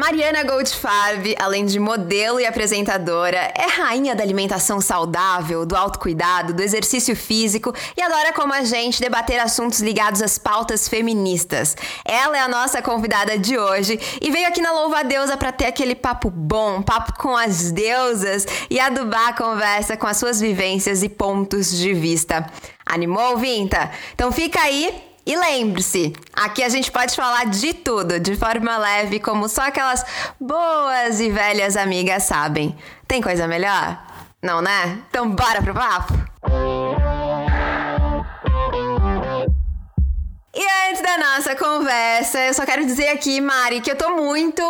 Mariana Goldfarb, além de modelo e apresentadora, é rainha da alimentação saudável, do autocuidado, do exercício físico e adora, como a gente, debater assuntos ligados às pautas feministas. Ela é a nossa convidada de hoje e veio aqui na Louva a Deusa para ter aquele papo bom, papo com as deusas e adubar a conversa com as suas vivências e pontos de vista. Animou, Vinta? Então fica aí e lembre-se, aqui a gente pode falar de tudo de forma leve, como só aquelas boas e velhas amigas sabem. Tem coisa melhor? Não, né? Então bora pro papo! E antes da nossa conversa, eu só quero dizer aqui, Mari, que eu tô muito,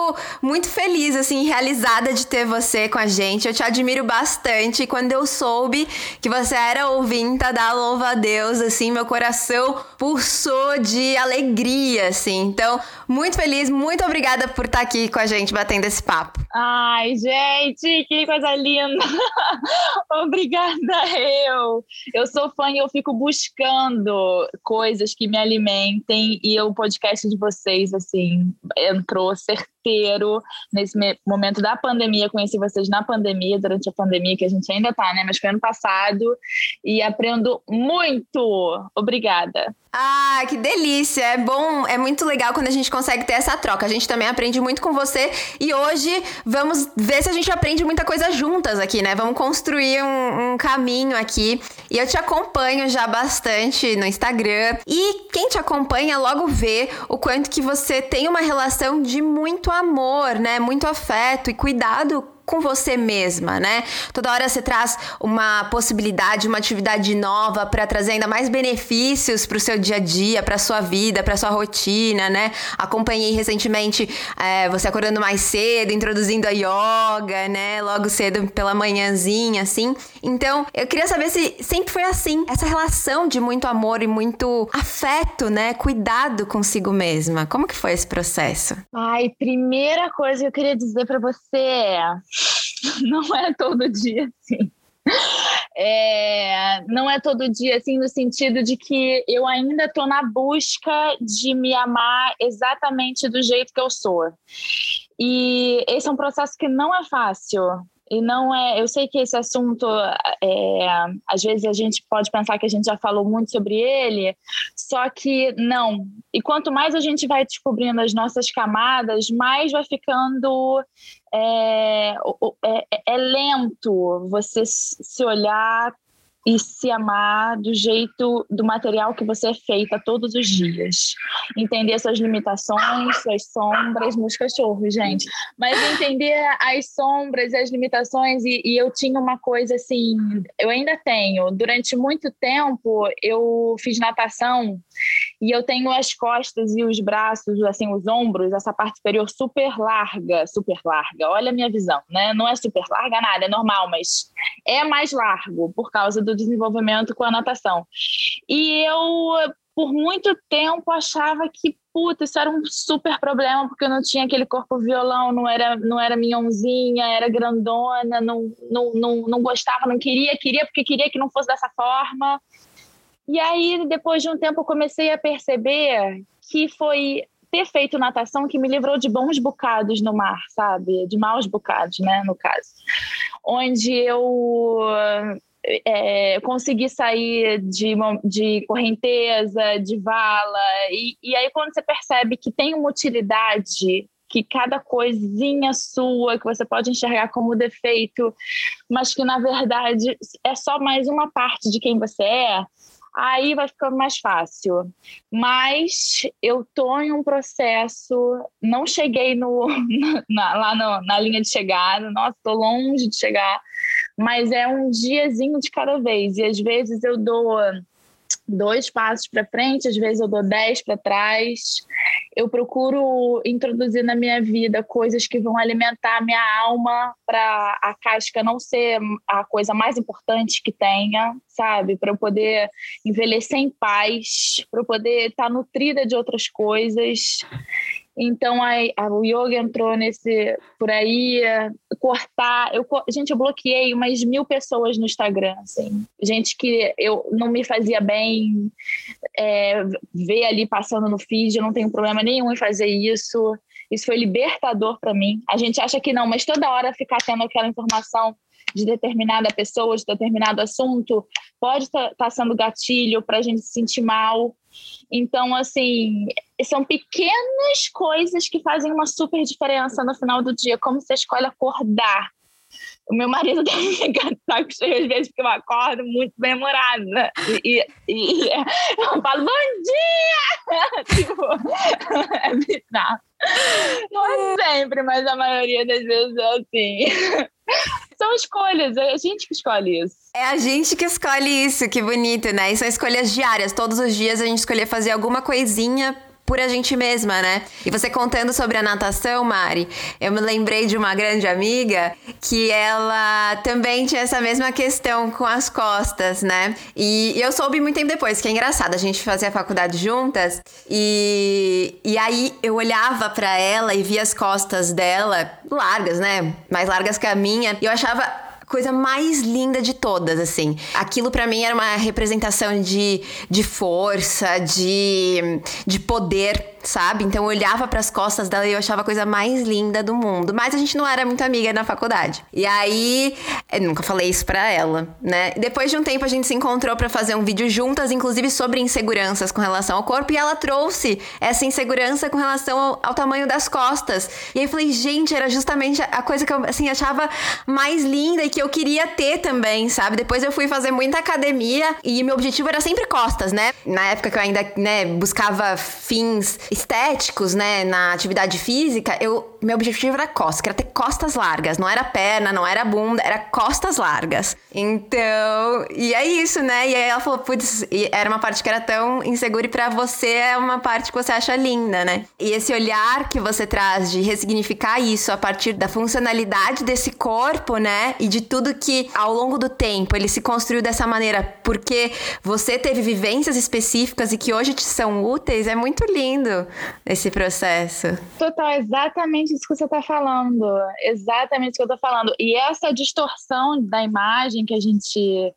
muito feliz, assim, realizada de ter você com a gente. Eu te admiro bastante. Quando eu soube que você era ouvinta da Louva a Deus, assim, meu coração pulsou de alegria, assim. Então, muito feliz, muito obrigada por estar aqui com a gente, batendo esse papo. Ai, gente, que coisa linda! obrigada, eu. Eu sou fã e eu fico buscando coisas que me alimentam comentem e o podcast de vocês, assim, entrou certeiro nesse momento da pandemia. Conheci vocês na pandemia, durante a pandemia, que a gente ainda tá, né? Mas foi ano passado e aprendo muito. Obrigada. Ah, que delícia! É bom, é muito legal quando a gente consegue ter essa troca. A gente também aprende muito com você e hoje vamos ver se a gente aprende muita coisa juntas aqui, né? Vamos construir um, um caminho aqui. E eu te acompanho já bastante no Instagram. E quem te acompanha logo vê o quanto que você tem uma relação de muito amor, né? Muito afeto e cuidado com você mesma, né? Toda hora você traz uma possibilidade, uma atividade nova para trazer ainda mais benefícios para o seu dia a dia, para sua vida, para sua rotina, né? Acompanhei recentemente é, você acordando mais cedo, introduzindo a yoga, né? Logo cedo pela manhãzinha, assim. Então, eu queria saber se sempre foi assim, essa relação de muito amor e muito afeto, né? Cuidado consigo mesma. Como que foi esse processo? Ai, primeira coisa que eu queria dizer para você é não é todo dia assim. É, não é todo dia assim, no sentido de que eu ainda estou na busca de me amar exatamente do jeito que eu sou. E esse é um processo que não é fácil. E não é. Eu sei que esse assunto, é, às vezes a gente pode pensar que a gente já falou muito sobre ele, só que não. E quanto mais a gente vai descobrindo as nossas camadas, mais vai ficando. É, é, é lento você se olhar e se amar do jeito do material que você é feita todos os dias. Entender suas limitações, suas sombras, meus cachorros, gente. Mas entender as sombras e as limitações, e, e, eu tinha uma coisa assim, eu ainda tenho. Durante muito tempo eu fiz natação e eu tenho as costas e os braços, assim, os ombros, essa parte superior super larga, super larga. Olha a minha visão, né? Não é super larga nada, é normal, mas é mais largo por causa do desenvolvimento com a natação. E eu, por muito tempo, achava que puta, isso era um super problema, porque eu não tinha aquele corpo violão, não era, não era minhãozinha, era grandona, não, não, não, não gostava, não queria, queria porque queria que não fosse dessa forma. E aí, depois de um tempo, comecei a perceber que foi ter feito natação que me livrou de bons bocados no mar, sabe? De maus bocados, né, no caso. Onde eu é, consegui sair de, de correnteza, de vala, e, e aí quando você percebe que tem uma utilidade que cada coisinha sua que você pode enxergar como defeito, mas que na verdade é só mais uma parte de quem você é, aí vai ficando mais fácil. Mas eu tô em um processo, não cheguei no, na, lá no, na linha de chegada, nossa, tô longe de chegar, mas é um diazinho de cada vez. E às vezes eu dou dois passos para frente, às vezes eu dou dez para trás. eu procuro introduzir na minha vida coisas que vão alimentar a minha alma para a casca não ser a coisa mais importante que tenha, sabe? Para eu poder envelhecer em paz, para eu poder estar tá nutrida de outras coisas. Então a, a, o yoga entrou nesse por aí, cortar. Eu, gente, eu bloqueei umas mil pessoas no Instagram, assim. Gente que eu não me fazia bem é, ver ali passando no feed, eu não tenho problema nenhum em fazer isso. Isso foi libertador para mim. A gente acha que não, mas toda hora ficar tendo aquela informação de determinada pessoa, de determinado assunto, pode estar tá, tá sendo gatilho para a gente se sentir mal. Então, assim, são pequenas coisas que fazem uma super diferença no final do dia, como você escolhe acordar. O meu marido deve ficar saco cheio às vezes, porque eu acordo muito bem-humorada. E, e, e, eu falo, bom dia! tipo, é bizarro. Não é sempre, mas a maioria das vezes é assim. São escolhas, é a gente que escolhe isso. É a gente que escolhe isso, que bonito, né? E são escolhas diárias. Todos os dias a gente escolher fazer alguma coisinha por a gente mesma, né? E você contando sobre a natação, Mari, eu me lembrei de uma grande amiga que ela também tinha essa mesma questão com as costas, né? E eu soube muito tempo depois, que é engraçado, a gente fazia a faculdade juntas e, e aí eu olhava para ela e via as costas dela largas, né? Mais largas que a minha, e eu achava coisa mais linda de todas, assim. Aquilo para mim era uma representação de, de força, de, de poder sabe? Então eu olhava para as costas dela e eu achava a coisa mais linda do mundo. Mas a gente não era muito amiga na faculdade. E aí, eu nunca falei isso para ela, né? Depois de um tempo a gente se encontrou para fazer um vídeo juntas, inclusive sobre inseguranças com relação ao corpo, e ela trouxe essa insegurança com relação ao, ao tamanho das costas. E aí eu falei, gente, era justamente a coisa que eu assim achava mais linda e que eu queria ter também, sabe? Depois eu fui fazer muita academia e meu objetivo era sempre costas, né? Na época que eu ainda, né, buscava fins estéticos, né, na atividade física, eu, meu objetivo era costas, era ter costas largas, não era perna, não era bunda, era costas largas. Então, e é isso, né? E aí ela falou, putz, era uma parte que era tão insegura e pra você é uma parte que você acha linda, né? E esse olhar que você traz de ressignificar isso a partir da funcionalidade desse corpo, né? E de tudo que ao longo do tempo ele se construiu dessa maneira porque você teve vivências específicas e que hoje te são úteis, é muito lindo esse processo. Total, exatamente isso que você está falando. Exatamente isso que eu estou falando. E essa distorção da imagem que a gente.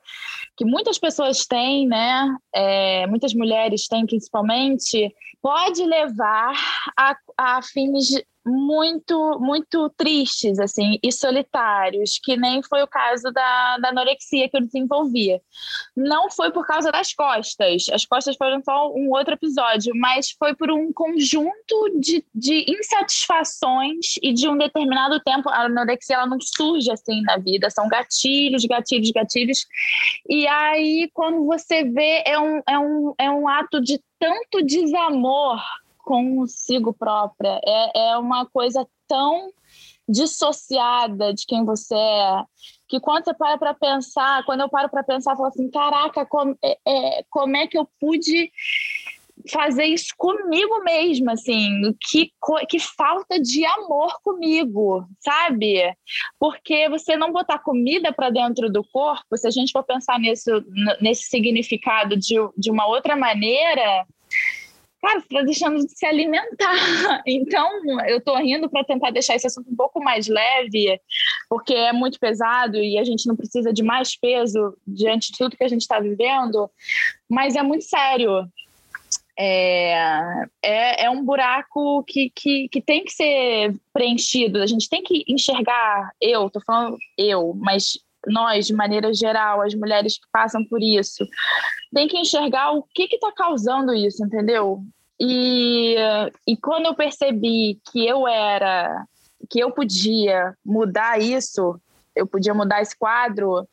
que muitas pessoas têm, né? É, muitas mulheres têm principalmente, pode levar a, a fins muito, muito tristes, assim, e solitários, que nem foi o caso da, da anorexia que eu desenvolvia. Não foi por causa das costas, as costas foram só um outro episódio, mas foi por um conjunto de, de insatisfações e de um determinado tempo. A anorexia ela não surge assim na vida, são gatilhos, gatilhos, gatilhos. E aí, quando você vê, é um, é um, é um ato de tanto desamor consigo própria. É, é uma coisa tão dissociada de quem você é, que quando você para para pensar, quando eu paro para pensar, eu falo assim, caraca, como é, é, como é que eu pude fazer isso comigo mesma, assim, que, que falta de amor comigo, sabe? Porque você não botar comida para dentro do corpo, se a gente for pensar nisso, nesse significado de, de uma outra maneira, cara, você está deixando de se alimentar. Então, eu estou rindo para tentar deixar esse assunto um pouco mais leve, porque é muito pesado e a gente não precisa de mais peso diante de tudo que a gente está vivendo, mas é muito sério. É, é, é, um buraco que, que, que tem que ser preenchido. A gente tem que enxergar, eu, tô falando eu, mas nós, de maneira geral, as mulheres que passam por isso, tem que enxergar o que está causando isso, entendeu? E, e quando eu percebi que eu era, que eu podia mudar isso, eu podia mudar esse quadro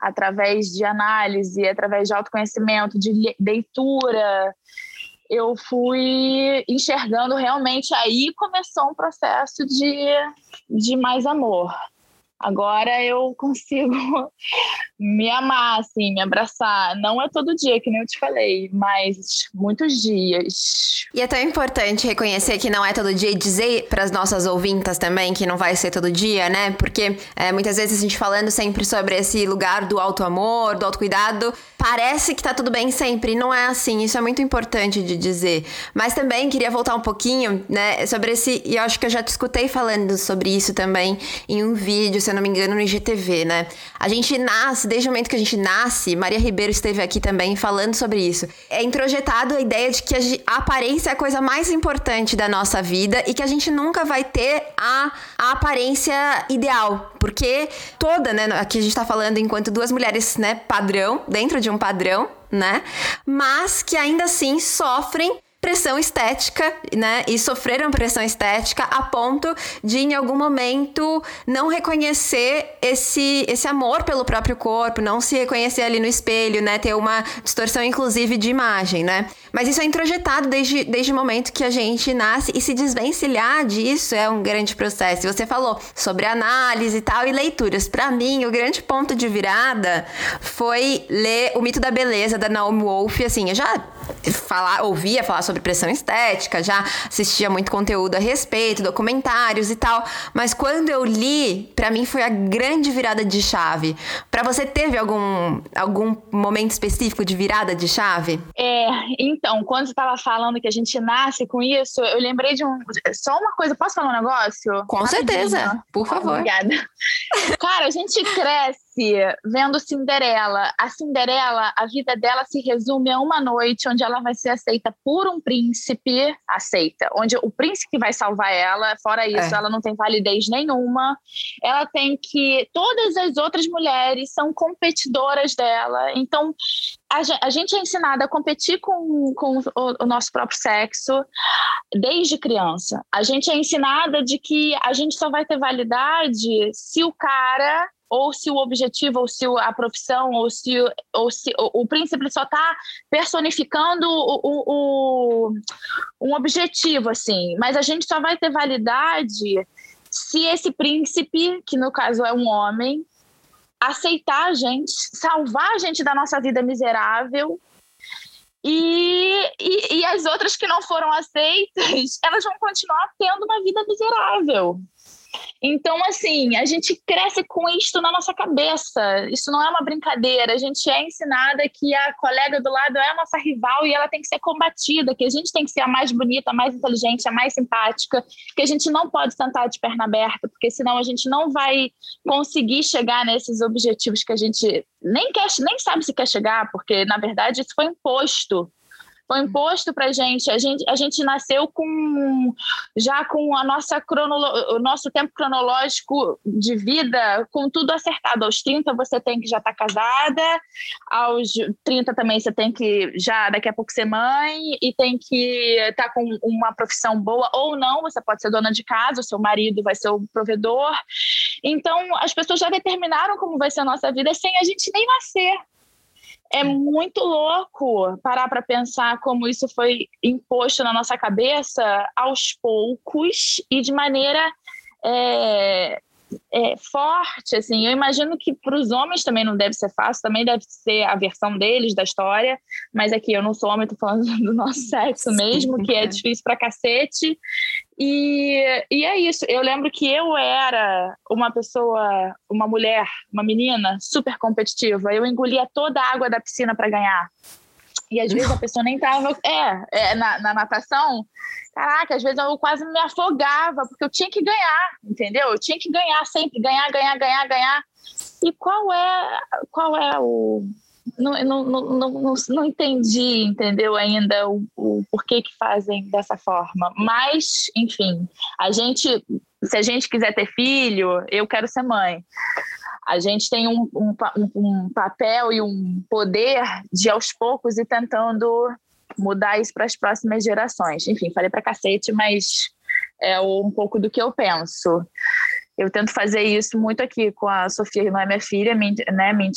através de análise, através de autoconhecimento, de leitura, eu fui enxergando realmente aí começou um processo de, de mais amor Agora eu consigo me amar, assim, me abraçar. Não é todo dia, que nem eu te falei, mas muitos dias. E é tão importante reconhecer que não é todo dia e dizer para as nossas ouvintas também que não vai ser todo dia, né? Porque é, muitas vezes a gente falando sempre sobre esse lugar do auto amor, do autocuidado, parece que tá tudo bem sempre. Não é assim. Isso é muito importante de dizer. Mas também queria voltar um pouquinho, né, sobre esse. E eu acho que eu já te escutei falando sobre isso também em um vídeo, se eu não me engano, no IGTV, né? A gente nasce, desde o momento que a gente nasce, Maria Ribeiro esteve aqui também falando sobre isso. É introjetado a ideia de que a aparência é a coisa mais importante da nossa vida e que a gente nunca vai ter a, a aparência ideal. Porque toda, né? Aqui a gente tá falando enquanto duas mulheres, né, padrão, dentro de um padrão, né? Mas que ainda assim sofrem pressão estética, né? E sofreram pressão estética a ponto de, em algum momento, não reconhecer esse, esse amor pelo próprio corpo, não se reconhecer ali no espelho, né? Ter uma distorção, inclusive, de imagem, né? Mas isso é introjetado desde, desde o momento que a gente nasce e se desvencilhar disso é um grande processo. Você falou sobre análise e tal e leituras. Para mim, o grande ponto de virada foi ler O Mito da Beleza da Naomi Wolf. Assim, eu já falar, ouvia falar sobre pressão estética, já assistia muito conteúdo a respeito, documentários e tal, mas quando eu li, para mim foi a grande virada de chave. Para você teve algum algum momento específico de virada de chave? É, então, quando você estava falando que a gente nasce com isso, eu lembrei de um só uma coisa, posso falar um negócio? Com Rapidinho. certeza, por favor. Obrigada. Cara, a gente cresce vendo Cinderela. A Cinderela, a vida dela se resume a uma noite onde ela vai ser aceita por um príncipe, aceita, onde o príncipe vai salvar ela, fora isso, é. ela não tem validez nenhuma. Ela tem que. Todas as outras mulheres são competidoras dela. Então, a gente é ensinada a competir com, com o, o, nosso próprio sexo desde criança. A gente é ensinada de que a gente só vai ter validade se o cara ou se o objetivo, ou se a profissão, ou se, ou se o, o príncipe só está personificando o, o, o, um objetivo, assim. Mas a gente só vai ter validade se esse príncipe, que no caso é um homem, aceitar a gente, salvar a gente da nossa vida miserável e, e, e, as outras que não foram aceitas, elas vão continuar tendo uma vida miserável. Então, assim, a gente cresce com isto na nossa cabeça. Isso não é uma brincadeira. A gente é ensinada que a colega do lado é a nossa rival e ela tem que ser combatida, que a gente tem que ser a mais bonita, a mais inteligente, a mais simpática, que a gente não pode sentar de perna aberta, porque senão a gente não vai conseguir chegar nesses objetivos que a gente nem quer, nem sabe se quer chegar, porque na verdade isso foi imposto foi imposto para gente. A gente a gente nasceu com já com a nossa cronolo, o nosso tempo cronológico de vida com tudo acertado. Aos 30 você tem que já estar tá casada, aos 30 também você tem que já daqui a pouco ser mãe e tem que estar tá com uma profissão boa ou não, você pode ser dona de casa, o seu marido vai ser o provedor. Então, as pessoas já determinaram como vai ser a nossa vida sem a gente nem nascer é muito louco parar para pensar como isso foi imposto na nossa cabeça aos poucos e de maneira é, é, forte, assim. Eu imagino que para os homens também não deve ser fácil, também deve ser a versão deles da história, mas aqui eu não sou homem, tô falando do nosso sexo mesmo, que é difícil para cacete. E, e é isso. Eu lembro que eu era uma pessoa, uma mulher, uma menina super competitiva. Eu engolia toda a água da piscina para ganhar. E às vezes a pessoa nem tava. É, é na, na, natação, caraca, às vezes eu quase me afogava, porque eu tinha que ganhar, entendeu? Eu tinha que ganhar sempre, ganhar, ganhar, ganhar, ganhar. E qual é, qual é o, não, não, não, não, não entendi, entendeu, ainda o, o porquê que fazem dessa forma. Mas, enfim, a gente, se a gente quiser ter filho, eu quero ser mãe. A gente tem um, um, um papel e um poder de aos poucos ir tentando mudar isso para as próximas gerações. Enfim, falei para cacete, mas é um pouco do que eu penso. Eu tento fazer isso muito aqui com a Sofia, que não é minha filha, né, minha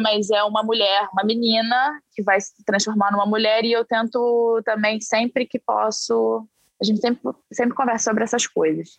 mas é uma mulher, uma menina que vai se transformar numa mulher e eu tento também, sempre que posso, a gente sempre, sempre conversa sobre essas coisas.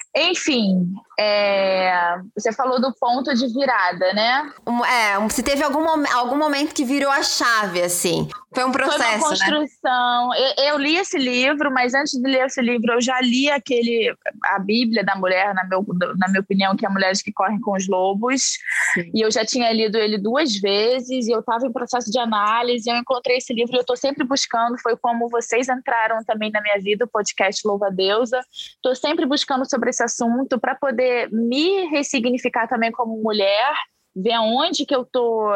Enfim, é, você falou do ponto de virada, né? É, se teve algum, algum momento que virou a chave, assim. Foi um processo. Foi uma né? construção. Né? Eu, eu, li esse livro, mas antes de ler esse livro, eu já li aquele a Bíblia da mulher, na, meu, na minha opinião, que é Mulheres que Correm com os Lobos. Sim. E eu já tinha lido ele duas vezes, e eu estava em processo de análise, eu encontrei esse livro e eu estou sempre buscando. Foi como vocês entraram também na minha vida, o podcast Louva a Deusa. Estou sempre buscando sobre esse assunto para poder me ressignificar também como mulher, ver aonde que eu tô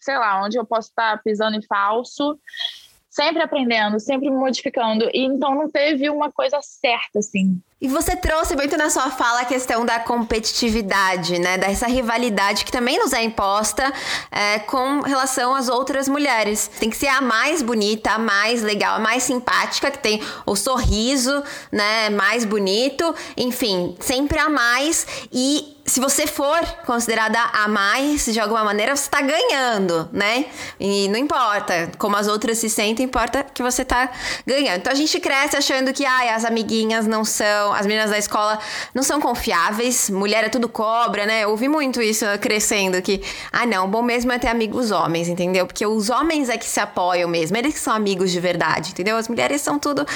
sei lá, onde eu posso estar pisando em falso, sempre aprendendo, sempre modificando. E então não teve uma coisa certa, assim. E você trouxe muito na sua fala a questão da competitividade, né? Dessa rivalidade que também nos é imposta é, com relação às outras mulheres. Tem que ser a mais bonita, a mais legal, a mais simpática, que tem o sorriso, né? Mais bonito, enfim, sempre a mais. E se você for considerada a mais, de alguma maneira, você está ganhando, né? E não importa como as outras se sentem, importa que você está ganhando. Então a gente cresce achando que ai, as amiguinhas não são, as meninas da escola não são confiáveis, mulher é tudo cobra, né? Eu ouvi muito isso crescendo, que, ah não, bom mesmo é ter amigos homens, entendeu? Porque os homens é que se apoiam mesmo, eles que são amigos de verdade, entendeu? As mulheres são tudo.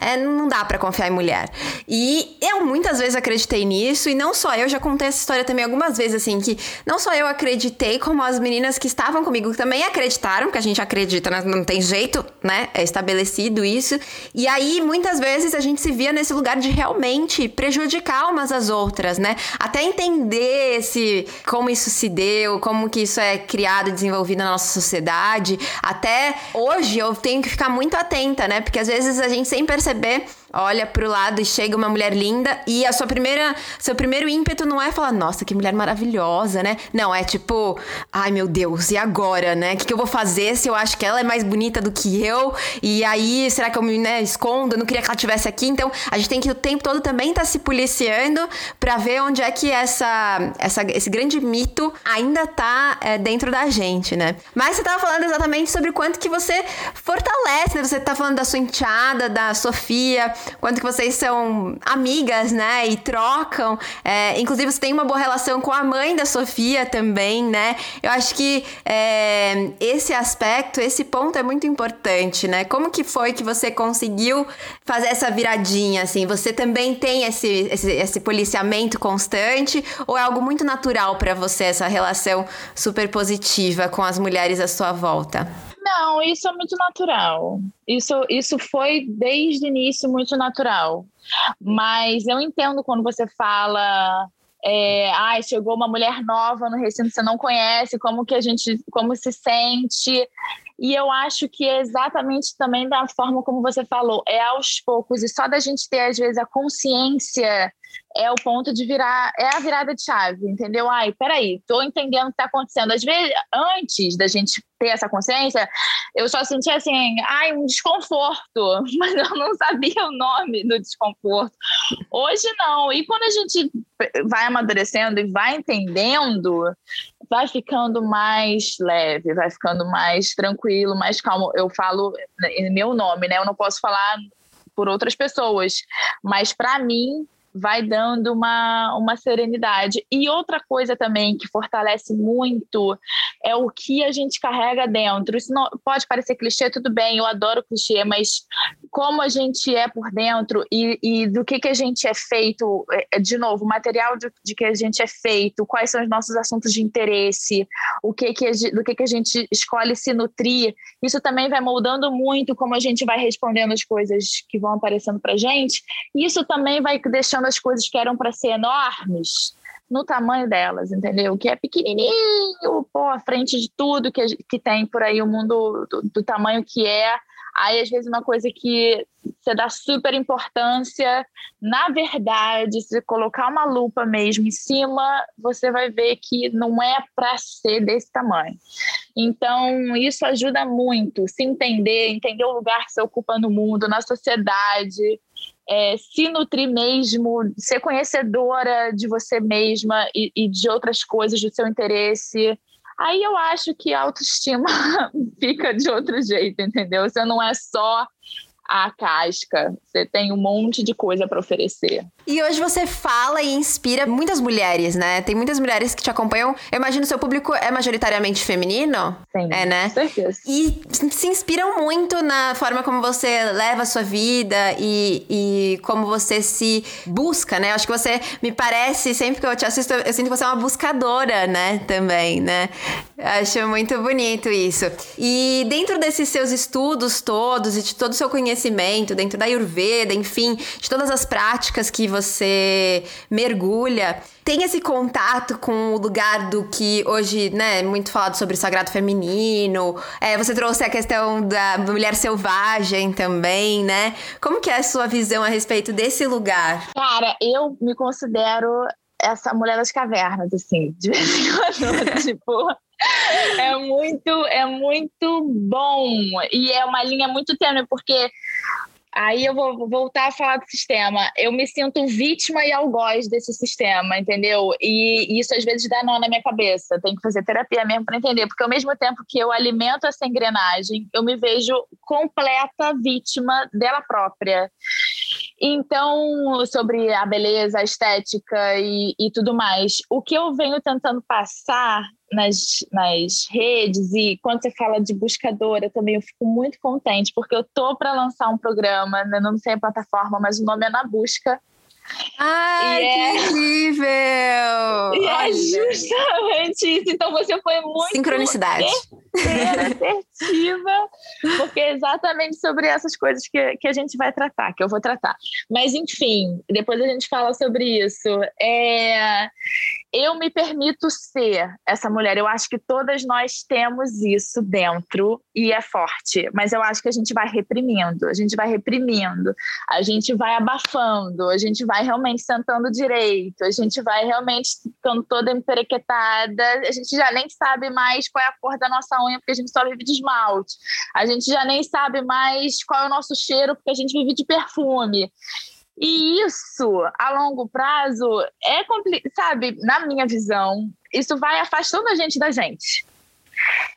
É, não dá para confiar em mulher. E eu muitas vezes acreditei nisso, e não só eu, já contei essa história também algumas vezes, assim, que não só eu acreditei, como as meninas que estavam comigo também acreditaram, que a gente acredita, né? não tem jeito, né? É estabelecido isso. E aí, muitas vezes, a gente se via nesse lugar de realmente prejudicar umas às outras, né? Até entender esse, como isso se deu, como que isso é criado e desenvolvido na nossa sociedade. Até hoje eu tenho que ficar muito atenta, né? Porque às vezes a gente sem perceber olha pro lado e chega uma mulher linda e a sua primeira, seu primeiro ímpeto não é falar, nossa, que mulher maravilhosa, né? Não, é tipo, ai meu Deus, e agora, né? O que, que eu vou fazer se eu acho que ela é mais bonita do que eu? E aí, será que eu me né, escondo? Eu não queria que ela estivesse aqui. Então, a gente tem que o tempo todo também estar tá se policiando para ver onde é que essa, essa, esse grande mito ainda tá é, dentro da gente, né? Mas você tava falando exatamente sobre o quanto que você fortalece, né? Você tá falando da sua enteada, da Sofia, quanto que vocês são amigas, né? E trocam. É, inclusive, você tem uma boa relação com a mãe da Sofia também, né? Eu acho que é, esse aspecto, esse ponto é muito importante, né? Como que foi que você conseguiu fazer essa viradinha, assim? Você também tem esse, esse, esse policiamento constante ou é algo muito natural para você, essa relação super positiva com as mulheres à sua volta? Não, isso é muito natural. Isso, isso foi desde o início muito natural. Mas eu entendo quando você fala é, ah, chegou uma mulher nova no recinto você não conhece, como que a gente, como se sente. E eu acho que é exatamente também da forma como você falou, é aos poucos, e só da gente ter, às vezes, a consciência é o ponto de virar, é a virada de chave, entendeu? Ai, peraí, tô entendendo o que tá acontecendo. Às vezes, antes da gente ter essa consciência, eu só sentia assim, ai, um desconforto, mas eu não sabia o nome do desconforto. Hoje não. E quando a gente vai amadurecendo e vai entendendo, vai ficando mais leve, vai ficando mais tranquilo, mais calmo. Eu falo em meu nome, né? Eu não posso falar por outras pessoas, mas para mim vai dando uma, uma serenidade. E outra coisa também que fortalece muito é o que a gente carrega dentro. Isso não, pode parecer clichê, tudo bem, eu adoro clichê, mas como a gente é por dentro e, e do que, que a gente é feito, é, de novo, o material de, de, que a gente é feito, quais são os nossos assuntos de interesse, o que que do que, que a gente escolhe se nutrir, isso também vai moldando muito como a gente vai respondendo as coisas que vão aparecendo para gente. Isso também vai deixando as coisas que eram para ser enormes no tamanho delas, entendeu? Que é pequenininho, pô, à frente de tudo que, que tem por aí, o mundo do, do tamanho que é. Aí, às vezes, uma coisa que você dá super importância, na verdade, se colocar uma lupa mesmo em cima, você vai ver que não é para ser desse tamanho. Então, isso ajuda muito, se entender, entender o lugar que você ocupa no mundo, na sociedade, é, se nutrir mesmo, ser conhecedora de você mesma e, e, de outras coisas, do seu interesse. Aí eu acho que a autoestima fica de outro jeito, entendeu? Você não é só a casca. Você tem um monte de coisa para oferecer. E hoje você fala e inspira muitas mulheres, né? Tem muitas mulheres que te acompanham. Eu imagino que seu público é majoritariamente feminino. Sim, é, né? Com certeza. E se inspiram muito na forma como você leva a sua vida e, e como você se busca, né? Eu acho que você me parece, sempre que eu te assisto, eu sinto que você é uma buscadora, né? Também, né? Acho muito bonito isso. E dentro desses seus estudos todos e de todo o seu conhecimento, dentro da Ayurveda, enfim, de todas as práticas que você mergulha, tem esse contato com o lugar do que hoje, né, é muito falado sobre o sagrado feminino. É, você trouxe a questão da mulher selvagem também, né? Como que é a sua visão a respeito desse lugar? Cara, eu me considero essa mulher das cavernas, assim, de vez em quando, tipo, é muito, é muito bom e é uma linha muito tênue porque Aí eu vou voltar a falar do sistema. Eu me sinto vítima e algoz desse sistema, entendeu? E isso às vezes dá nó na minha cabeça. Tenho que fazer terapia mesmo para entender, porque ao mesmo tempo que eu alimento essa engrenagem, eu me vejo completa vítima dela própria. Então, sobre a beleza, a estética e, e tudo mais, o que eu venho tentando passar nas, nas redes e quando você fala de buscadora também eu fico muito contente porque eu tô para lançar um programa, né? não sei a plataforma, mas o nome é Na Busca Ai, que é... incrível! E é Olha. é justamente isso. Então você foi muito. Sincronicidade. assertiva, porque é exatamente sobre essas coisas que, que a gente vai tratar, que eu vou tratar. Mas, enfim, depois a gente fala sobre isso. É eu me permito ser essa mulher. Eu acho que todas nós temos isso dentro e é forte, mas eu acho que a gente vai reprimindo, a gente vai reprimindo, a gente vai abafando, a gente vai realmente sentando direito, a gente vai realmente ficando toda emperequetada, a gente já nem sabe mais qual é a cor da nossa unha porque a gente só vive de esmalte, a gente já nem sabe mais qual é o nosso cheiro porque a gente vive de perfume. E isso, a longo prazo, é complicado, sabe, na minha visão, isso vai afastando a gente da gente.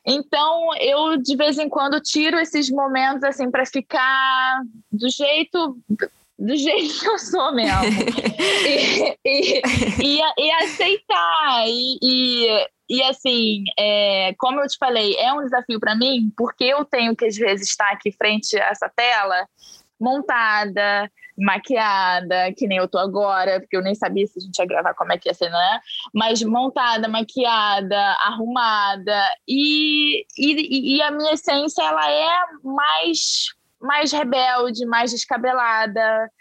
Então, eu de vez em quando tiro esses momentos assim para ficar do jeito do jeito que eu sou mesmo. e, e, e, e, aceitar. E, e, assim, é, como eu te falei, é um desafio para mim, porque eu tenho que, às vezes, estar aqui frente a essa tela montada, maquiada, que nem eu tô agora, porque eu nem sabia se a gente ia gravar como é que ia ser, né? Mas montada, maquiada, arrumada. E, e, e a minha essência, ela é mais, mais rebelde, mais descabelada.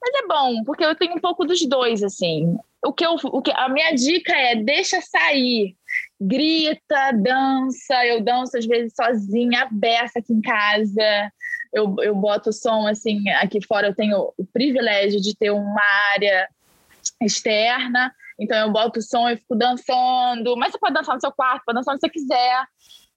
Mas é bom, porque eu tenho um pouco dos dois, assim. O que eu, o que, a minha dica é deixa sair grita, dança. Eu danço às vezes sozinha, aberta aqui em casa eu, eu boto som assim, aqui fora eu tenho o privilégio de ter uma área externa, então eu boto o som e fico dançando, mas você pode dançar no seu quarto, pode dançar onde você quiser.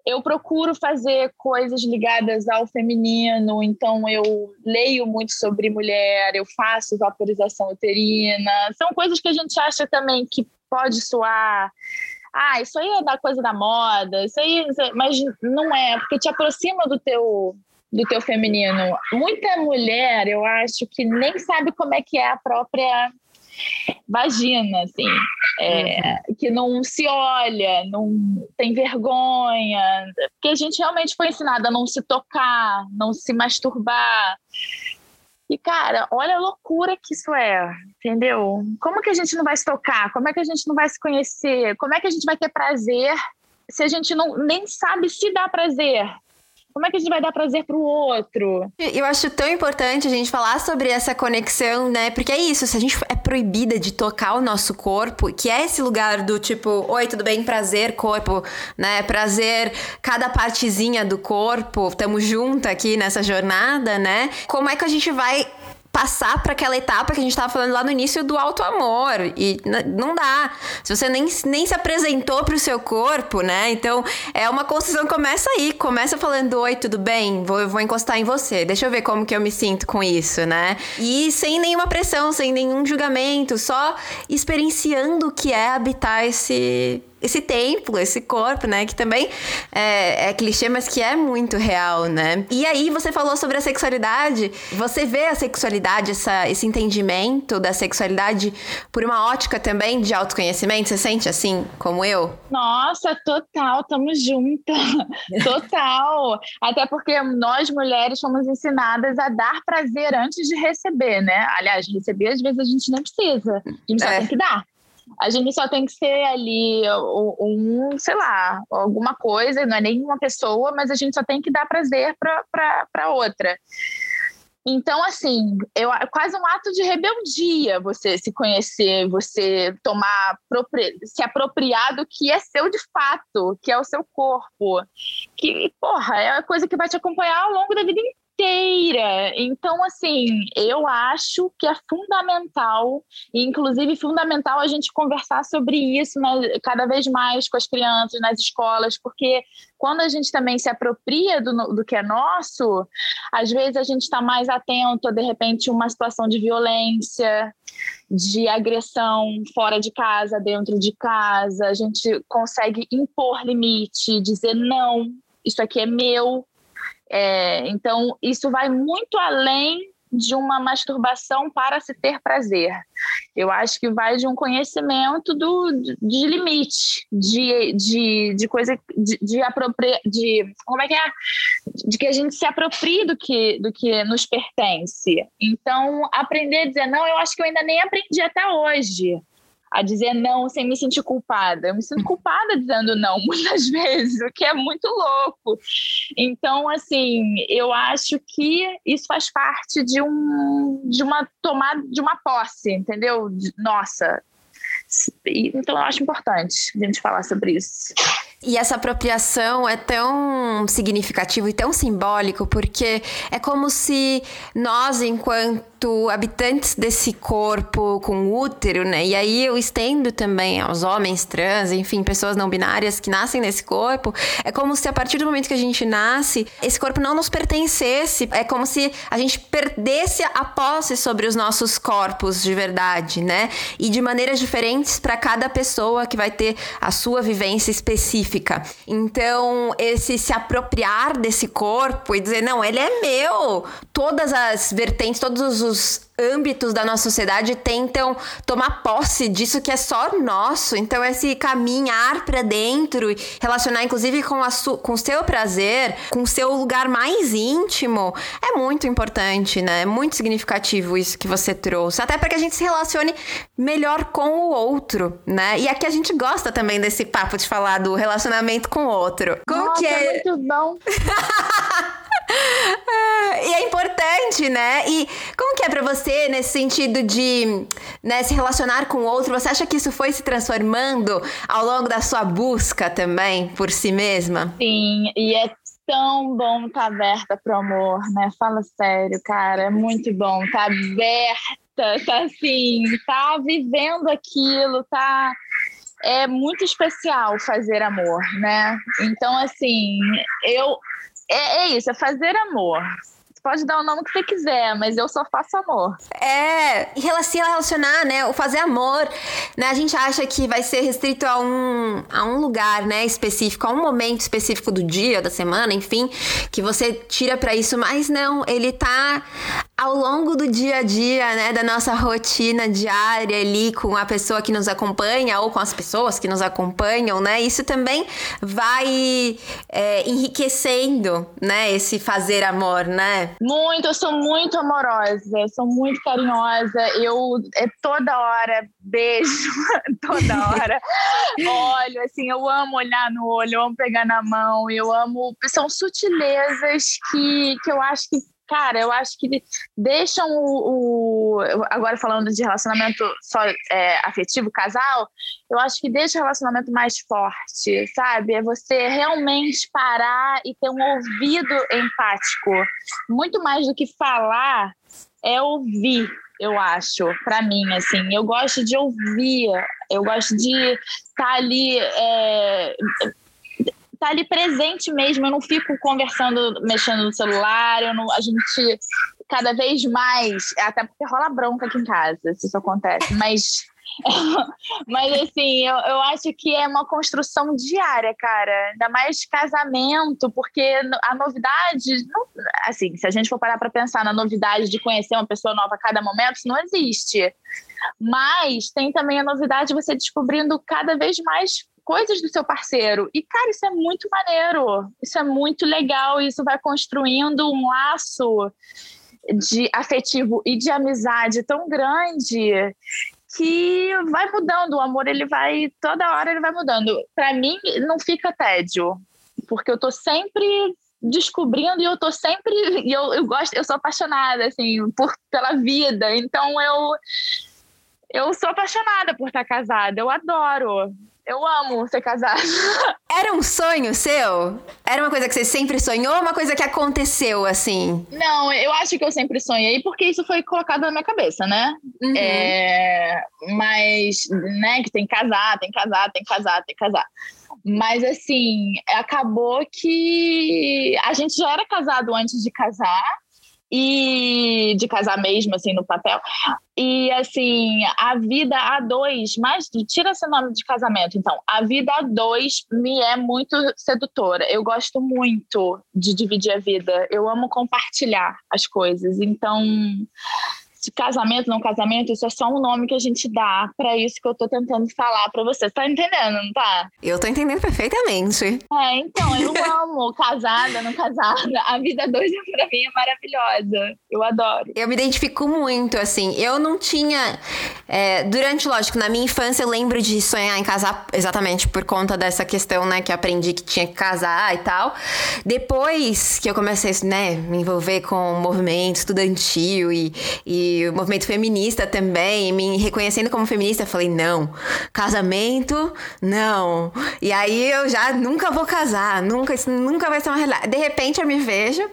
Eu procuro fazer coisas ligadas ao feminino, então eu leio muito sobre mulher, eu faço vaporização uterina. São coisas que a gente acha também que pode soar ah, isso aí é da coisa da moda, isso aí, mas não é, porque te aproxima do teu do teu feminino. Muita mulher, eu acho que nem sabe como é que é a própria vagina, assim, é, uhum. que não se olha, não tem vergonha, porque a gente realmente foi ensinada a não se tocar, não se masturbar. E, cara, olha a loucura que isso é, entendeu? Como que a gente não vai se tocar? Como é que a gente não vai se conhecer? Como é que a gente vai ter prazer se a gente não nem sabe se dá prazer? Como é que a gente vai dar prazer pro outro? Eu acho tão importante a gente falar sobre essa conexão, né? Porque é isso, se a gente é proibida de tocar o nosso corpo, que é esse lugar do tipo, oi, tudo bem? Prazer, corpo, né? Prazer, cada partezinha do corpo, tamo junto aqui nessa jornada, né? Como é que a gente vai passar para aquela etapa que a gente estava falando lá no início do alto amor e não dá. Se você nem, nem se apresentou para o seu corpo, né? Então é uma construção começa aí, começa falando oi, tudo bem? Vou, vou encostar em você. Deixa eu ver como que eu me sinto com isso, né? E sem nenhuma pressão, sem nenhum julgamento, só experienciando o que é habitar esse esse templo, esse corpo, né? Que também é, é clichê, mas que é muito real, né? E aí você falou sobre a sexualidade. Você vê a sexualidade, essa, esse entendimento da sexualidade por uma ótica também de autoconhecimento? Você sente assim, como eu? Nossa, total, tamo junta. total. Até porque nós mulheres fomos ensinadas a dar prazer antes de receber, né? Aliás, receber às vezes a gente não precisa. A gente só é. tem que dar. A gente só tem que ser ali um, sei lá, alguma coisa, não é nenhuma pessoa, mas a gente só tem que dar prazer para outra. Então, assim, é quase um ato de rebeldia você se conhecer, você tomar, se apropriar do que é seu de fato, que é o seu corpo. Que, porra, é a coisa que vai te acompanhar ao longo da vida inteira inteira. Então, assim, eu acho que é fundamental, e inclusive fundamental a gente conversar sobre isso né, cada vez mais com as crianças nas escolas, porque quando a gente também se apropria do, do que é nosso, às vezes a gente está mais atento de repente, uma situação de violência, de agressão fora de casa, dentro de casa, a gente consegue impor limite, dizer não, isso aqui é meu, é, então, isso vai muito além de uma masturbação para se ter prazer. Eu acho que vai de um conhecimento do, de limite, de, de, de coisa, de, de de como é que é? De que a gente se aproprie do que, do que nos pertence. Então, aprender a dizer não, eu acho que eu ainda nem aprendi até hoje a dizer não sem me sentir culpada. Eu me sinto culpada dizendo não muitas vezes, o que é muito louco. Então, assim, eu acho que isso faz parte de um de uma tomada de uma posse, entendeu? Nossa. Então, eu acho importante a gente falar sobre isso. E essa apropriação é tão significativo e tão simbólico porque é como se nós, enquanto habitantes desse corpo com útero, né? E aí eu estendo também aos homens trans, enfim, pessoas não binárias que nascem nesse corpo. É como se a partir do momento que a gente nasce, esse corpo não nos pertencesse. É como se a gente perdesse a posse sobre os nossos corpos de verdade, né? E de maneiras diferentes para cada pessoa que vai ter a sua vivência específica específica. Então, esse se apropriar desse corpo e dizer, não, ele é meu. Todas as vertentes, todos os âmbitos da nossa sociedade tentam tomar posse disso que é só nosso. Então, esse caminhar para dentro, relacionar inclusive com, a com o seu prazer, com o seu lugar mais íntimo, é muito importante, né? É muito significativo isso que você trouxe. Até para que a gente se relacione melhor com o outro, né? E aqui a gente gosta também desse papo de falar do relacionamento com o outro. Como Nossa, que é? Muito bom. e é importante, né? E como que é para você nesse sentido de né, se relacionar com o outro? Você acha que isso foi se transformando ao longo da sua busca também por si mesma? Sim, e é tão bom estar tá aberta pro amor, né? Fala sério, cara, é muito bom estar tá aberta, tá assim, tá vivendo aquilo, tá é muito especial fazer amor, né? Então, assim, eu é, é isso, é fazer amor pode dar o nome que você quiser, mas eu só faço amor. É, se relacionar, né? O fazer amor, né? A gente acha que vai ser restrito a um, a um lugar, né? Específico, a um momento específico do dia, da semana, enfim, que você tira para isso, mas não, ele tá ao longo do dia a dia, né? Da nossa rotina diária ali com a pessoa que nos acompanha ou com as pessoas que nos acompanham, né? Isso também vai é, enriquecendo, né? Esse fazer amor, né? Muito, eu sou muito amorosa, eu sou muito carinhosa. Eu é toda hora beijo, toda hora olho, assim, eu amo olhar no olho, eu amo pegar na mão, eu amo. São sutilezas que, que eu acho que cara, eu acho que deixam o, o agora falando de relacionamento só é, afetivo, casal, eu acho que deixa o relacionamento mais forte, sabe? É você realmente parar e ter um ouvido empático. Muito mais do que falar, é ouvir, eu acho, para mim, assim. Eu gosto de ouvir, eu gosto de estar tá ali. É, tá ali presente mesmo. Eu não fico conversando, mexendo no celular. Eu não, a gente cada vez mais, até porque rola bronca aqui em casa, se isso acontece, mas Mas assim, eu, eu acho que é uma construção diária, cara. Ainda mais casamento, porque a novidade, não, assim, se a gente for parar para pensar na novidade de conhecer uma pessoa nova a cada momento, isso não existe. Mas tem também a novidade de você descobrindo cada vez mais coisas do seu parceiro. E, cara, isso é muito maneiro. Isso é muito legal. Isso vai construindo um laço de afetivo e de amizade tão grande que vai mudando, o amor ele vai toda hora ele vai mudando. Para mim não fica tédio, porque eu tô sempre descobrindo e eu tô sempre e eu, eu gosto, eu sou apaixonada assim por pela vida. Então eu eu sou apaixonada por estar casada, eu adoro. Eu amo ser casada. Era um sonho seu? Era uma coisa que você sempre sonhou ou uma coisa que aconteceu assim? Não, eu acho que eu sempre sonhei porque isso foi colocado na minha cabeça, né? Uhum. É, mas, né, que tem que casar, tem que casar, tem que casar, tem que casar. Mas assim, acabou que a gente já era casado antes de casar e de casar mesmo, assim, no papel. E, assim, a vida a dois, mas tira esse nome de casamento, então. A vida a dois me é muito sedutora. Eu gosto muito de dividir a vida. Eu amo compartilhar as coisas. Então, de casamento, não casamento, isso é só um nome que a gente dá para isso que eu tô tentando falar para você. Tá entendendo, não tá? Eu tô entendendo perfeitamente. É, então, eu amo casada, não casada. A vida dois pra mim é maravilhosa. Eu adoro. Eu me identifico muito, assim. Eu não tinha. É, durante, lógico, na minha infância eu lembro de sonhar em casar exatamente por conta dessa questão, né, que aprendi que tinha que casar e tal. Depois que eu comecei, né, me envolver com o movimento estudantil e, e o movimento feminista também, me reconhecendo como feminista, falei, não, casamento, não. E aí eu já nunca vou casar, nunca, isso nunca vai ser uma realidade. De repente eu me vejo,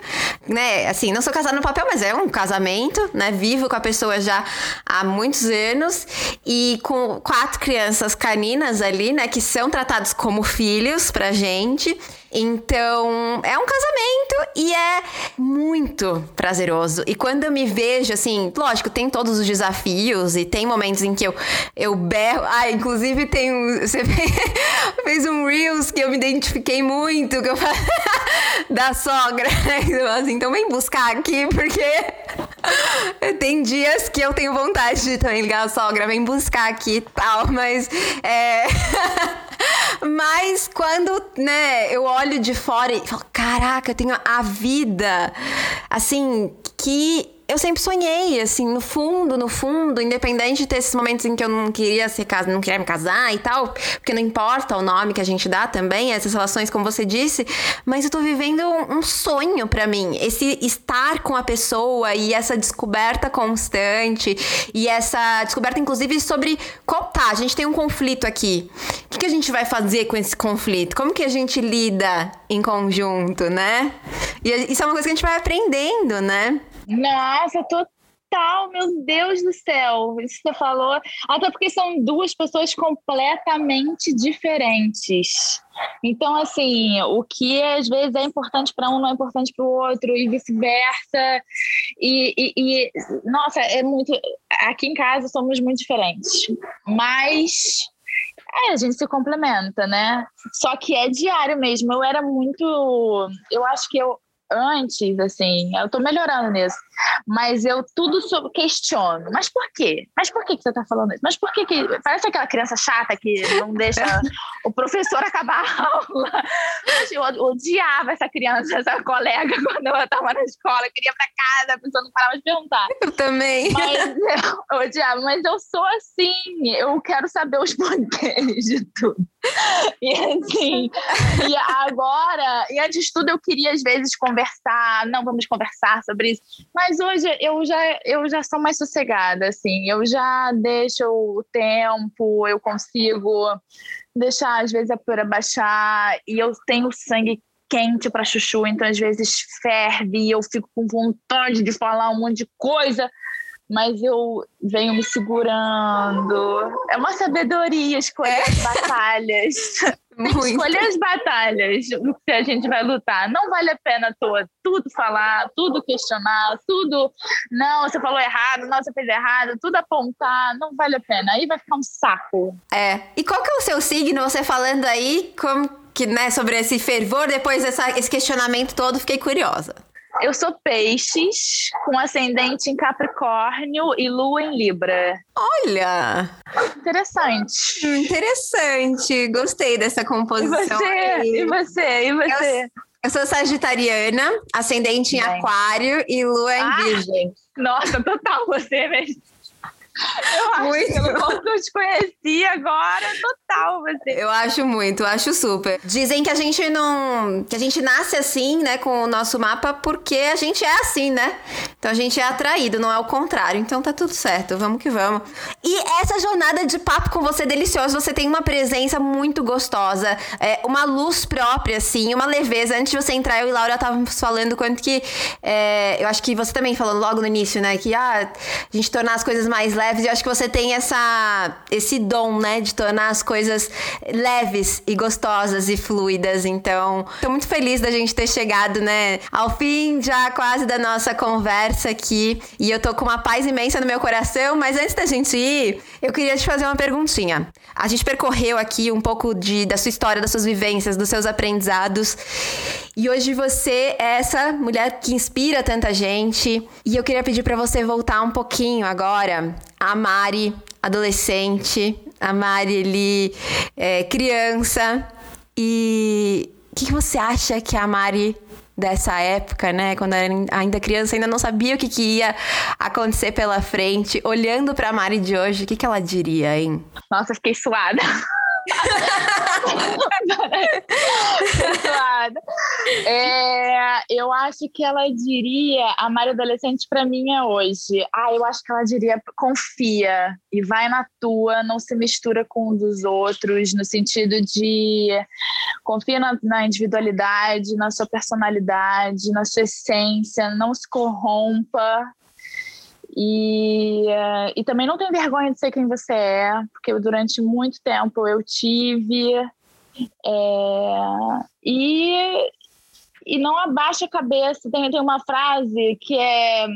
né, assim, não sou casada no papel, mas é um casamento, né, vivo com a pessoa já há muitos anos e com quatro crianças caninas ali, né, que são tratados como filhos pra gente. Então, é um casamento e é muito prazeroso. E quando eu me vejo, assim, lógico, tem todos os desafios e tem momentos em que eu, eu berro. Ah, inclusive tem um. Você fez um Reels que eu me identifiquei muito, que eu falo da sogra. Assim, então vem buscar aqui, porque tem dias que eu tenho vontade de também ligar a sogra, vem buscar aqui e tal, mas é. Mas quando, né, eu olho de fora e falo, caraca, eu tenho a vida, assim, que eu sempre sonhei, assim, no fundo, no fundo, independente de ter esses momentos em que eu não queria ser casa, não queria me casar e tal, porque não importa o nome que a gente dá também, essas relações, como você disse, mas eu tô vivendo um sonho para mim, esse estar com a pessoa e essa descoberta constante e essa descoberta, inclusive, sobre qual tá, a gente tem um conflito aqui. O que, que a gente vai fazer com esse conflito? Como que a gente lida em conjunto, né? E isso é uma coisa que a gente vai aprendendo, né? Nossa, total, meu Deus do céu. Isso que você falou. Até porque são duas pessoas completamente diferentes. Então, assim, o que às vezes é importante para um não é importante para o outro, e vice-versa. E, e, e, nossa, é muito. Aqui em casa somos muito diferentes. Mas. É, a gente se complementa, né? Só que é diário mesmo. Eu era muito. Eu acho que eu antes, assim, eu tô melhorando nisso. Mas eu tudo sobre, questiono. Mas por quê? Mas por que, que você tá falando isso? Mas por que, que. Parece aquela criança chata que não deixa o professor acabar a aula. Eu odiava essa criança, essa colega, quando eu tava na escola. Eu queria ir pra casa, a pessoa não parava de perguntar. Eu também. Mas eu, eu odiava. Mas eu sou assim. Eu quero saber os porquês de tudo. E assim, e agora, e antes de tudo, eu queria às vezes conversar, não vamos conversar sobre isso, mas hoje eu já, eu já sou mais sossegada, assim, eu já deixo o tempo, eu consigo deixar às vezes a poeira baixar, e eu tenho sangue quente para chuchu, então às vezes ferve e eu fico com vontade de falar um monte de coisa, mas eu venho me segurando. É uma sabedoria escolher é. as batalhas. Escolher as batalhas que a gente vai lutar. Não vale a pena todo, tudo falar, tudo questionar, tudo. Não, você falou errado, não, você fez errado, tudo apontar. Não vale a pena. Aí vai ficar um saco. É. E qual que é o seu signo? Você falando aí, como que, né, sobre esse fervor, depois desse questionamento todo, fiquei curiosa. Eu sou peixes, com ascendente em Capricórnio e lua em Libra. Olha! Interessante. Interessante. Gostei dessa composição. E você? E você? E você? Eu, eu sou sagitariana, ascendente em Bem. aquário e lua em ah, virgem. Nossa, total você mesmo. Eu acho muito. pelo quanto eu te conheci agora, total você. Eu acho muito, acho super. Dizem que a gente não. que a gente nasce assim, né, com o nosso mapa, porque a gente é assim, né? Então a gente é atraído, não é o contrário. Então tá tudo certo, vamos que vamos. E essa jornada de papo com você é deliciosa, você tem uma presença muito gostosa, é, uma luz própria, assim, uma leveza. Antes de você entrar, eu e Laura estávamos falando quanto que. É, eu acho que você também falou logo no início, né? Que ah, a gente tornar as coisas mais leves. E eu acho que você tem essa, esse dom, né, de tornar as coisas leves e gostosas e fluidas. Então, tô muito feliz da gente ter chegado, né, ao fim já quase da nossa conversa aqui. E eu tô com uma paz imensa no meu coração. Mas antes da gente ir, eu queria te fazer uma perguntinha. A gente percorreu aqui um pouco de, da sua história, das suas vivências, dos seus aprendizados. E hoje você é essa mulher que inspira tanta gente. E eu queria pedir para você voltar um pouquinho agora a Mari, adolescente, a Mari ali, é, criança. E o que, que você acha que a Mari dessa época, né, quando era ainda criança, ainda não sabia o que, que ia acontecer pela frente, olhando para a Mari de hoje, o que, que ela diria, hein? Nossa, fiquei suada. é, eu acho que ela diria, a Mari adolescente para mim é hoje. Ah, eu acho que ela diria confia e vai na tua, não se mistura com um dos outros, no sentido de confia na, na individualidade, na sua personalidade, na sua essência, não se corrompa, e, uh, e também não tem vergonha de ser quem você é, porque durante muito tempo eu tive. É, e, e não abaixa a cabeça. Tem, tem uma frase que é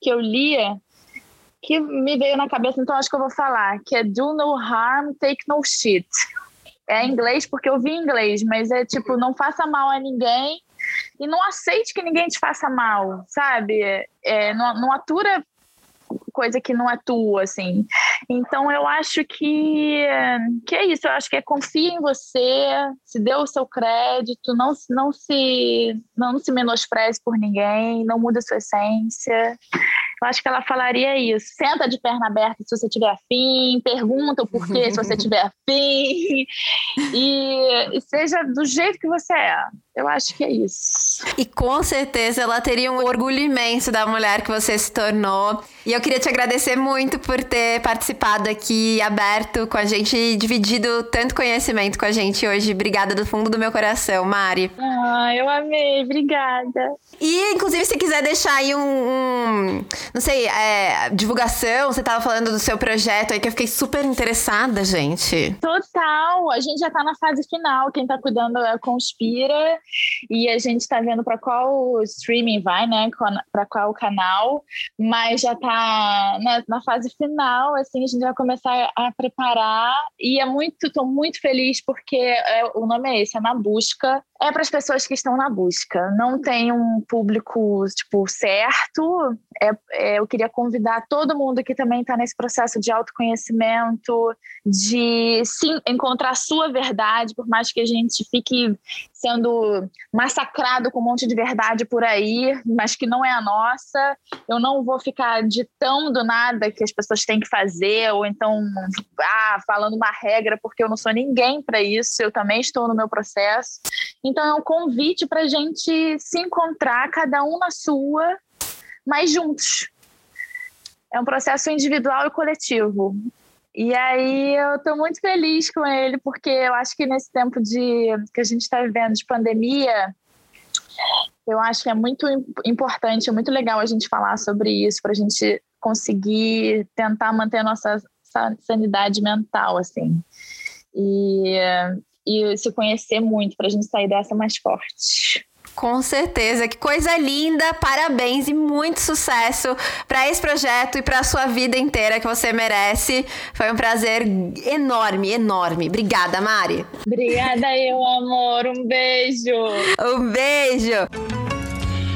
que eu li que me veio na cabeça, então acho que eu vou falar, que é do no harm, take no shit. É em inglês porque eu vi em inglês, mas é tipo, não faça mal a ninguém e não aceite que ninguém te faça mal, sabe? É, não, não atura coisa que não é tua, assim. Então eu acho que, que é isso, eu acho que é confia em você, se dê o seu crédito, não, não, se, não se menospreze por ninguém, não muda a sua essência. Eu acho que ela falaria isso. Senta de perna aberta se você tiver afim, pergunta o porquê se você tiver afim. E, e seja do jeito que você é. Eu acho que é isso. E com certeza ela teria um orgulho imenso da mulher que você se tornou. E eu queria te agradecer muito por ter participado aqui, aberto com a gente e dividido tanto conhecimento com a gente hoje. Obrigada do fundo do meu coração, Mari. Ah, eu amei, obrigada. E, inclusive, se quiser deixar aí um, um não sei, é, divulgação, você estava falando do seu projeto aí que eu fiquei super interessada, gente. Total, a gente já está na fase final, quem está cuidando é a Conspira e a gente está vendo para qual streaming vai, né, para qual canal, mas já está né, na fase final, assim, a gente vai começar a preparar. E é muito, estou muito feliz porque é, o nome é esse, é Na Busca, é para as pessoas que estão na busca, não tem um público, tipo, certo, é, é eu queria convidar todo mundo que também está nesse processo de autoconhecimento, de sim, encontrar a sua verdade, por mais que a gente fique sendo massacrado com um monte de verdade por aí, mas que não é a nossa. Eu não vou ficar ditando nada que as pessoas têm que fazer, ou então ah, falando uma regra, porque eu não sou ninguém para isso, eu também estou no meu processo. Então é um convite para a gente se encontrar, cada um na sua, mas juntos. É um processo individual e coletivo. E aí eu estou muito feliz com ele, porque eu acho que nesse tempo de que a gente está vivendo de pandemia, eu acho que é muito importante, é muito legal a gente falar sobre isso, para a gente conseguir tentar manter a nossa sanidade mental, assim. E, e se conhecer muito para a gente sair dessa mais forte. Com certeza, que coisa linda! Parabéns e muito sucesso para esse projeto e para a sua vida inteira que você merece. Foi um prazer enorme, enorme. Obrigada, Mari. Obrigada eu, amor. Um beijo. Um beijo.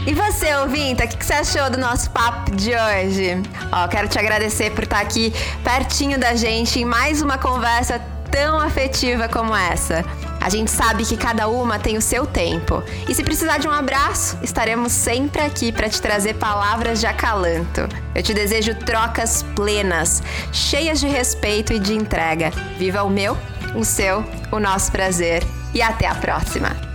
E você, ouvinte, o que você achou do nosso papo de hoje? Ó, quero te agradecer por estar aqui pertinho da gente em mais uma conversa tão afetiva como essa. A gente sabe que cada uma tem o seu tempo. E se precisar de um abraço, estaremos sempre aqui para te trazer palavras de acalanto. Eu te desejo trocas plenas, cheias de respeito e de entrega. Viva o meu, o seu, o nosso prazer. E até a próxima!